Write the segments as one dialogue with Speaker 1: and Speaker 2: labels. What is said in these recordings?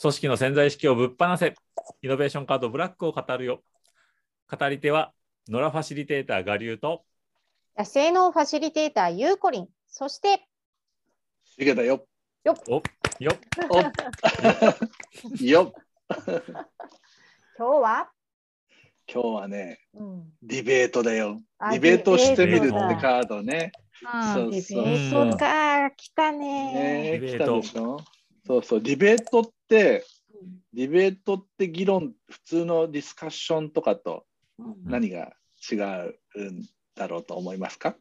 Speaker 1: 組織の潜在意識をぶっ放せ。イノベーションカードブラックを語るよ。語り手は、野良ファシリテーター我流と、
Speaker 2: 野生のファシリテーターゆうこりん、そして、
Speaker 3: しげだよ。
Speaker 1: およっ
Speaker 3: およ。
Speaker 2: 今日は、
Speaker 3: 今日はね、
Speaker 2: うん、
Speaker 3: ディベートだよ。
Speaker 2: あ
Speaker 3: ディベートしてみるってカードね。そう
Speaker 2: デ
Speaker 3: そう
Speaker 2: ィベートか、来たね。
Speaker 3: ね来たでしょ？そうそう。ディベートって、ディベートって議論、普通のディスカッションとかと
Speaker 2: うん
Speaker 3: 何が違うんだろうと思いますか？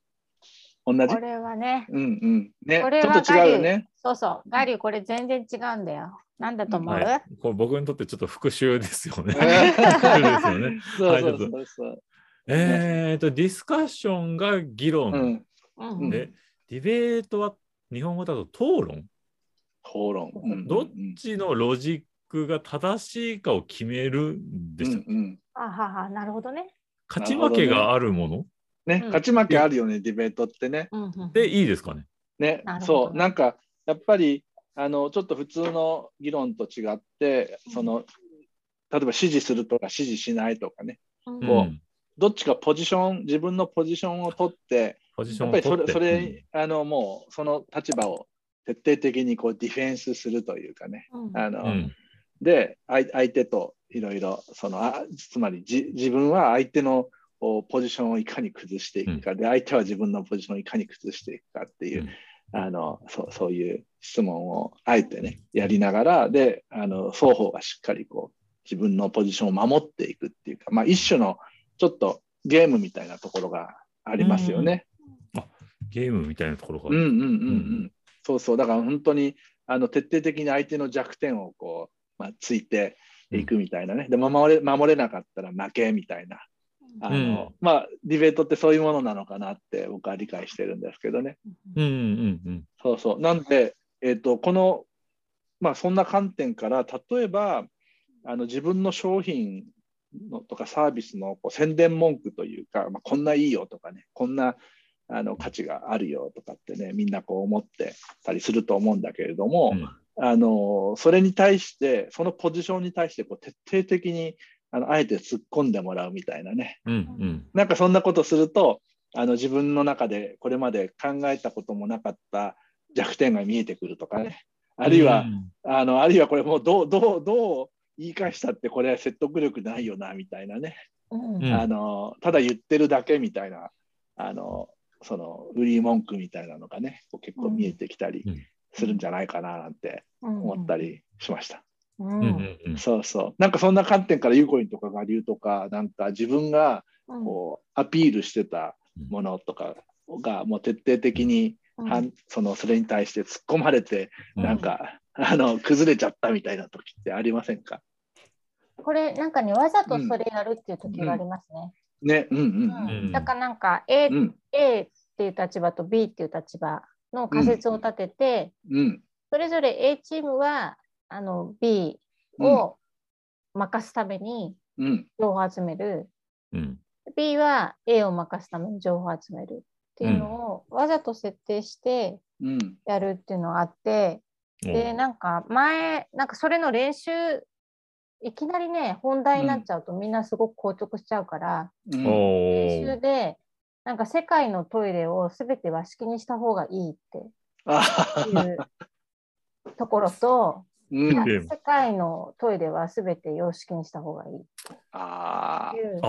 Speaker 3: 同じ？
Speaker 2: これはね、
Speaker 3: うんうん。ね、
Speaker 2: これは
Speaker 3: ちょっと違うよね。
Speaker 2: そうそう、ガリューこれ全然違うんだよ。なんだと思う、
Speaker 1: はい。これ僕にとってちょっと復習ですよね。えっと、ディスカッションが議論。
Speaker 3: うん。
Speaker 2: うん
Speaker 1: で、ディベートは日本語だと討論？
Speaker 3: 討論。うん
Speaker 1: どっちのロジックが正しいかを決めるんでしたっけ、
Speaker 3: うんうん。
Speaker 2: あはは、なるほどね。
Speaker 1: 勝ち負けがあるもの。
Speaker 3: ね、
Speaker 2: うん。
Speaker 3: 勝ち負けあるよね、ディベートってね。
Speaker 2: うんうん
Speaker 1: でいいですかね。
Speaker 3: ね
Speaker 2: な、るほど。
Speaker 3: そう、なんか、やっぱり、あの、ちょっと普通の議論と違って、その、例えば支持するとか支持しないとかね、
Speaker 2: うん。
Speaker 1: う
Speaker 3: こうん。どっちかポジション、自分のポジションを取って、
Speaker 1: ポジショ
Speaker 3: やっぱりそれ。それ、あの、もう、その立場を徹底的にこうディフェンスするというかね、
Speaker 2: うん。
Speaker 3: あの、
Speaker 1: うん。
Speaker 3: で、相相手といろいろ、その、あつまりじ自分は相手のおポジションをいかに崩していくか、で、相手は自分のポジションをいかに崩していくかっていう、
Speaker 1: うん。
Speaker 3: あのそうそういう質問をあえてね、やりながら、で、あの双方がしっかりこう自分のポジションを守っていくっていうか、まあ、一種のちょっとゲームみたいなところがありますよね。
Speaker 1: ゲームみたいなところが。
Speaker 3: うんうんうん。うん。
Speaker 1: うん
Speaker 3: そうそう、だから本当にあの徹底的に相手の弱点をこう、まあ、ついていくみたいなね。で守れ、守れなかったら負けみたいな。あの
Speaker 1: うん
Speaker 3: まあ、ディベートってそういうものなのかなって僕は理解してるんですけどね。
Speaker 1: うんうんうん
Speaker 3: そうそう。なんで、えっ、と、この、まあ、そんな観点から、例えば、あの自分の商品のとかサービスのこう宣伝文句というか、まあ、こんないいよとかね、こんなあの価値があるよとかってね、みんなこう思ってたりすると思うんだけれども、
Speaker 1: うん。
Speaker 3: あのそれに対して、そのポジションに対してこう徹底的にあのあえて突っ込んでもらうみたいなね、
Speaker 1: うんうん。
Speaker 3: なんかそんなことすると、あの自分の中でこれまで考えたこともなかった弱点が見えてくるとかね、あるいは、あのあるいはこれもうどうどうどう言い返したってこれは説得力ないよなみたいなね、
Speaker 2: うん。
Speaker 1: うん。
Speaker 3: あのただ言ってるだけみたいなあのその売り文句みたいなのがね結構見えてきたり
Speaker 1: うん。
Speaker 3: するんじゃないかななんて思ったりしました。
Speaker 2: うん。
Speaker 1: うんうんうん。
Speaker 3: そうそう。なんかそんな観点からゆうこりんとか我流とかなんか自分が
Speaker 2: うん。
Speaker 3: こうアピールしてたものとかがもう徹底的に
Speaker 2: うん。
Speaker 3: はんそのそれに対して突っ込まれて
Speaker 1: うん。
Speaker 3: なんか、あの崩れちゃったみたいな時ってありませんか？
Speaker 2: これなんかねわざとそれやるっていう時がありますね。
Speaker 3: ねうんうん。
Speaker 1: うん。
Speaker 2: だからなんか A,、
Speaker 3: うんうん。
Speaker 2: A っていう立場と B っていう立場の仮説を立てて、
Speaker 3: うん。
Speaker 2: それぞれ A チームはあの B を任すために
Speaker 3: うん。
Speaker 2: 情報を集める、
Speaker 1: うん。
Speaker 2: B は A を任すために情報を集めるっていうのをわざと設定して
Speaker 3: うん。
Speaker 2: やるっていうのがあって、でなんか前なんかそれの練習いきなりね本題になっちゃうとみんなすごく硬直しちゃうから、
Speaker 3: うん。
Speaker 1: お
Speaker 2: 練習
Speaker 1: ー
Speaker 2: でなんか世界のトイレを全て和式にした方がいいって。
Speaker 3: あ
Speaker 2: いうところと、世界のトイレは全て洋式にした方がいいって。
Speaker 3: あ
Speaker 2: いう和式と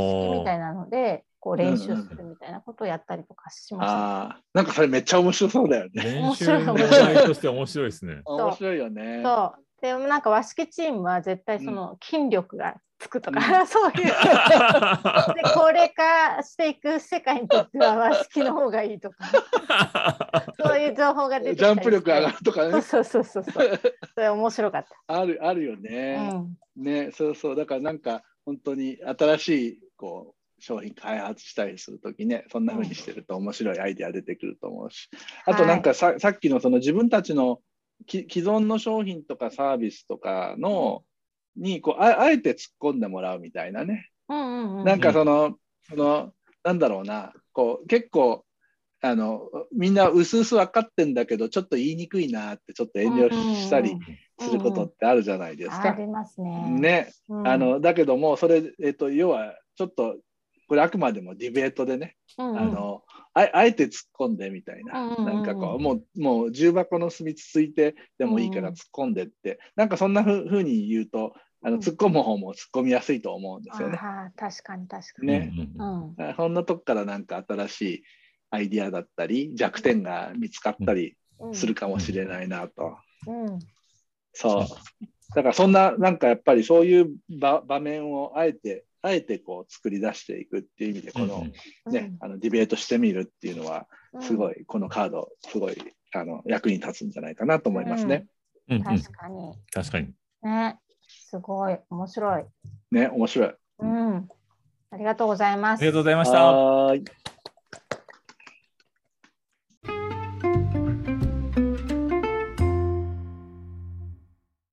Speaker 2: 洋式みたいなのでこう練習するみたいなことをやったりとかしました。
Speaker 3: なんかそれめっちゃ面白そうだよね。
Speaker 1: 練習の
Speaker 2: 面白い。面
Speaker 1: 題として面白いですね。
Speaker 3: 面白いよね。
Speaker 2: そう。でもなんか和式チームは絶対その筋力がつくとか、
Speaker 3: う
Speaker 2: そういう。で高齢化していく世界にとっては和式の方がいいとか。そういう情報が出てき
Speaker 3: ジャンプ力上が
Speaker 2: る
Speaker 3: るとかね。
Speaker 2: そうそうそうそう。それ面白かっ
Speaker 3: あるあるよ
Speaker 2: た、
Speaker 3: ね。
Speaker 2: うん。
Speaker 3: ね、そうそう、だからなんか本当に新しいこう商品開発したりするときね、そんな風にしてると面白いアイデア出てくると思うし、あとなんかさ,、さっきのその自分たちのき既存の商品とかサービスとかの、にこうああえて突っ込んでもらうみたいなね、
Speaker 2: うんうんうん。
Speaker 3: なんかその、そのなんだろうな、こう結構あのみんな薄々分かってんだけど、ちょっと言いにくいなってちょっと遠慮したりすることってあるじゃないですか。
Speaker 2: ありますね。
Speaker 3: ね、
Speaker 2: うん。
Speaker 3: あのだけどもそれ、えっと要はちょっとこれあくまでもディベートでね、
Speaker 2: うんうん。
Speaker 3: あのああえて突っ込んでみたいな、
Speaker 2: うんうんうん。
Speaker 3: なんかこうもうもう重箱の隅つついてでもいいから突っ込んでって、なんかそんなふうに言うとあの
Speaker 2: うん。
Speaker 3: 突っ込む方も突っ込みやすいと思うんですよね。
Speaker 2: あー確かに確かに。
Speaker 3: ね。
Speaker 1: うん。うん
Speaker 3: なとこからなんか新しいアイディアだったり弱点が見つかったり
Speaker 2: うん。
Speaker 3: するかもしれないなと。
Speaker 2: うん。
Speaker 3: そう。だからそんな、なんかやっぱりそういう場場面をあえて、あえてこう作り出していくっていう意味で、このね、あのディベートしてみるっていうのは、すご
Speaker 2: い。
Speaker 3: い、このカード、すごいあの役に立つんじゃないかなと思いますね。
Speaker 1: うんうん
Speaker 2: 確かに。
Speaker 1: 確かに。
Speaker 2: ね。すごい。面白い。
Speaker 3: ね、面白い。
Speaker 2: うん。ありがとうございます
Speaker 1: ありが。とうございました。